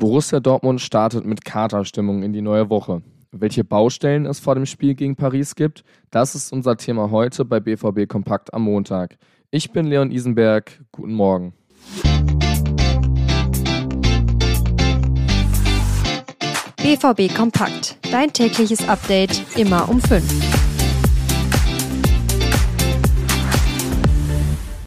Borussia Dortmund startet mit Katerstimmung in die neue Woche. Welche Baustellen es vor dem Spiel gegen Paris gibt, das ist unser Thema heute bei BVB Kompakt am Montag. Ich bin Leon Isenberg. Guten Morgen. BVB Kompakt. Dein tägliches Update immer um 5.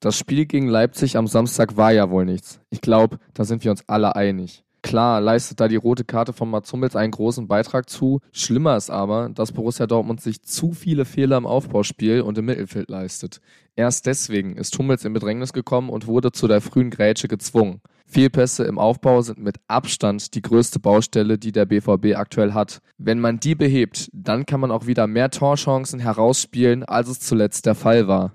Das Spiel gegen Leipzig am Samstag war ja wohl nichts. Ich glaube, da sind wir uns alle einig. Klar leistet da die rote Karte von Mats Hummels einen großen Beitrag zu. Schlimmer ist aber, dass Borussia Dortmund sich zu viele Fehler im Aufbauspiel und im Mittelfeld leistet. Erst deswegen ist Hummels in Bedrängnis gekommen und wurde zu der frühen Grätsche gezwungen. Fehlpässe im Aufbau sind mit Abstand die größte Baustelle, die der BVB aktuell hat. Wenn man die behebt, dann kann man auch wieder mehr Torchancen herausspielen, als es zuletzt der Fall war.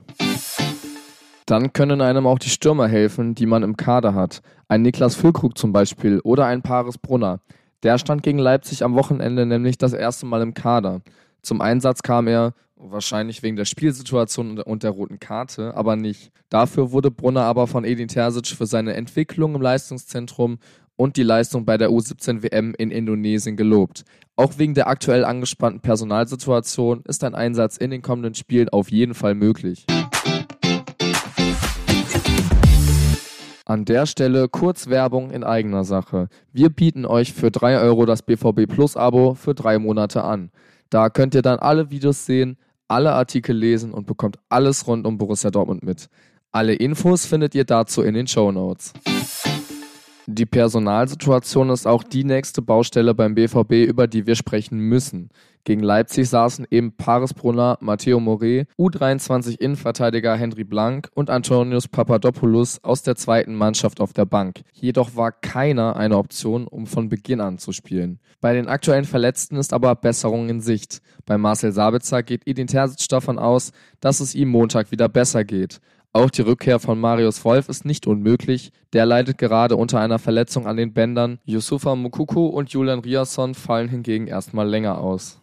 Dann können einem auch die Stürmer helfen, die man im Kader hat. Ein Niklas Füllkrug zum Beispiel oder ein Paris Brunner. Der stand gegen Leipzig am Wochenende nämlich das erste Mal im Kader. Zum Einsatz kam er, wahrscheinlich wegen der Spielsituation und der roten Karte, aber nicht. Dafür wurde Brunner aber von Edin Terzic für seine Entwicklung im Leistungszentrum und die Leistung bei der U17 WM in Indonesien gelobt. Auch wegen der aktuell angespannten Personalsituation ist ein Einsatz in den kommenden Spielen auf jeden Fall möglich. An der Stelle kurz Werbung in eigener Sache. Wir bieten euch für 3 Euro das BVB Plus Abo für drei Monate an. Da könnt ihr dann alle Videos sehen, alle Artikel lesen und bekommt alles rund um Borussia Dortmund mit. Alle Infos findet ihr dazu in den Show Notes. Die Personalsituation ist auch die nächste Baustelle beim BVB, über die wir sprechen müssen. Gegen Leipzig saßen eben Paris Brunner, Matteo Moret, U23-Innenverteidiger Henry Blank und Antonius Papadopoulos aus der zweiten Mannschaft auf der Bank. Jedoch war keiner eine Option, um von Beginn an zu spielen. Bei den aktuellen Verletzten ist aber Besserung in Sicht. Bei Marcel Sabitzer geht Edin Terzic davon aus, dass es ihm Montag wieder besser geht. Auch die Rückkehr von Marius Wolf ist nicht unmöglich. Der leidet gerade unter einer Verletzung an den Bändern. Yusufa Mukuku und Julian Riasson fallen hingegen erstmal länger aus.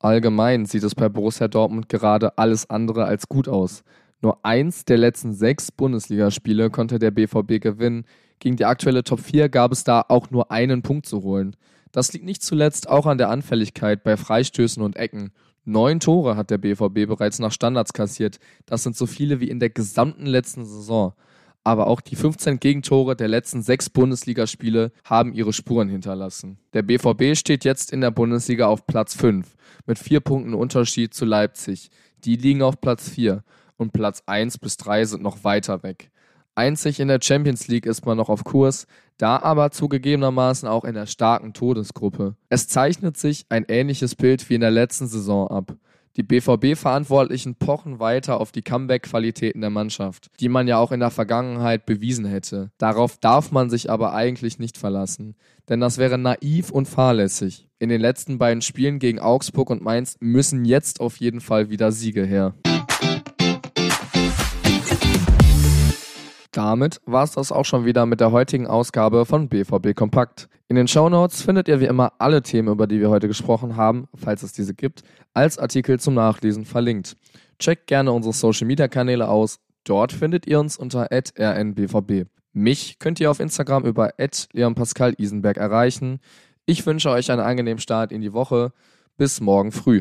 Allgemein sieht es bei Borussia Dortmund gerade alles andere als gut aus. Nur eins der letzten sechs Bundesligaspiele konnte der BVB gewinnen. Gegen die aktuelle Top 4 gab es da auch nur einen Punkt zu holen. Das liegt nicht zuletzt auch an der Anfälligkeit bei Freistößen und Ecken. Neun Tore hat der BVB bereits nach Standards kassiert. Das sind so viele wie in der gesamten letzten Saison. Aber auch die 15 Gegentore der letzten sechs Bundesligaspiele haben ihre Spuren hinterlassen. Der BVB steht jetzt in der Bundesliga auf Platz 5 mit vier Punkten Unterschied zu Leipzig. Die liegen auf Platz 4 und Platz 1 bis 3 sind noch weiter weg. Einzig in der Champions League ist man noch auf Kurs, da aber zugegebenermaßen auch in der starken Todesgruppe. Es zeichnet sich ein ähnliches Bild wie in der letzten Saison ab. Die BVB-Verantwortlichen pochen weiter auf die Comeback-Qualitäten der Mannschaft, die man ja auch in der Vergangenheit bewiesen hätte. Darauf darf man sich aber eigentlich nicht verlassen, denn das wäre naiv und fahrlässig. In den letzten beiden Spielen gegen Augsburg und Mainz müssen jetzt auf jeden Fall wieder Siege her. Damit war es das auch schon wieder mit der heutigen Ausgabe von BVB Kompakt. In den Show Notes findet ihr wie immer alle Themen, über die wir heute gesprochen haben, falls es diese gibt, als Artikel zum Nachlesen verlinkt. Checkt gerne unsere Social Media Kanäle aus. Dort findet ihr uns unter rnbvb. Mich könnt ihr auf Instagram über leonpascal Isenberg erreichen. Ich wünsche euch einen angenehmen Start in die Woche. Bis morgen früh.